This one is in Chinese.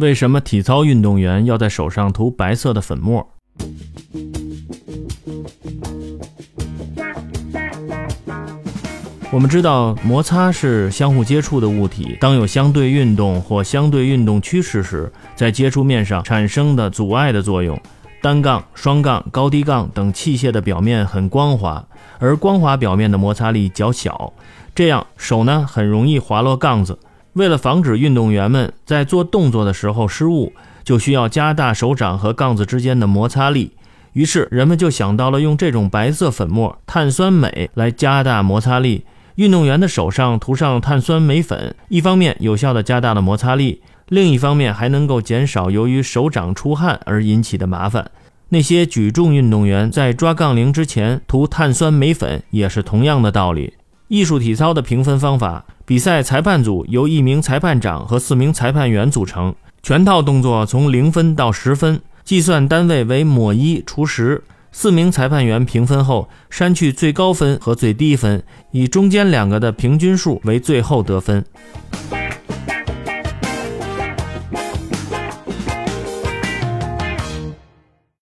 为什么体操运动员要在手上涂白色的粉末？我们知道，摩擦是相互接触的物体，当有相对运动或相对运动趋势时，在接触面上产生的阻碍的作用。单杠、双杠、高低杠等器械的表面很光滑，而光滑表面的摩擦力较小，这样手呢很容易滑落杠子。为了防止运动员们在做动作的时候失误，就需要加大手掌和杠子之间的摩擦力。于是人们就想到了用这种白色粉末碳酸镁来加大摩擦力。运动员的手上涂上碳酸镁粉，一方面有效地加大了摩擦力，另一方面还能够减少由于手掌出汗而引起的麻烦。那些举重运动员在抓杠铃之前涂碳酸镁粉也是同样的道理。艺术体操的评分方法：比赛裁判组由一名裁判长和四名裁判员组成，全套动作从零分到十分，计算单位为抹一除十。四名裁判员评分后，删去最高分和最低分，以中间两个的平均数为最后得分。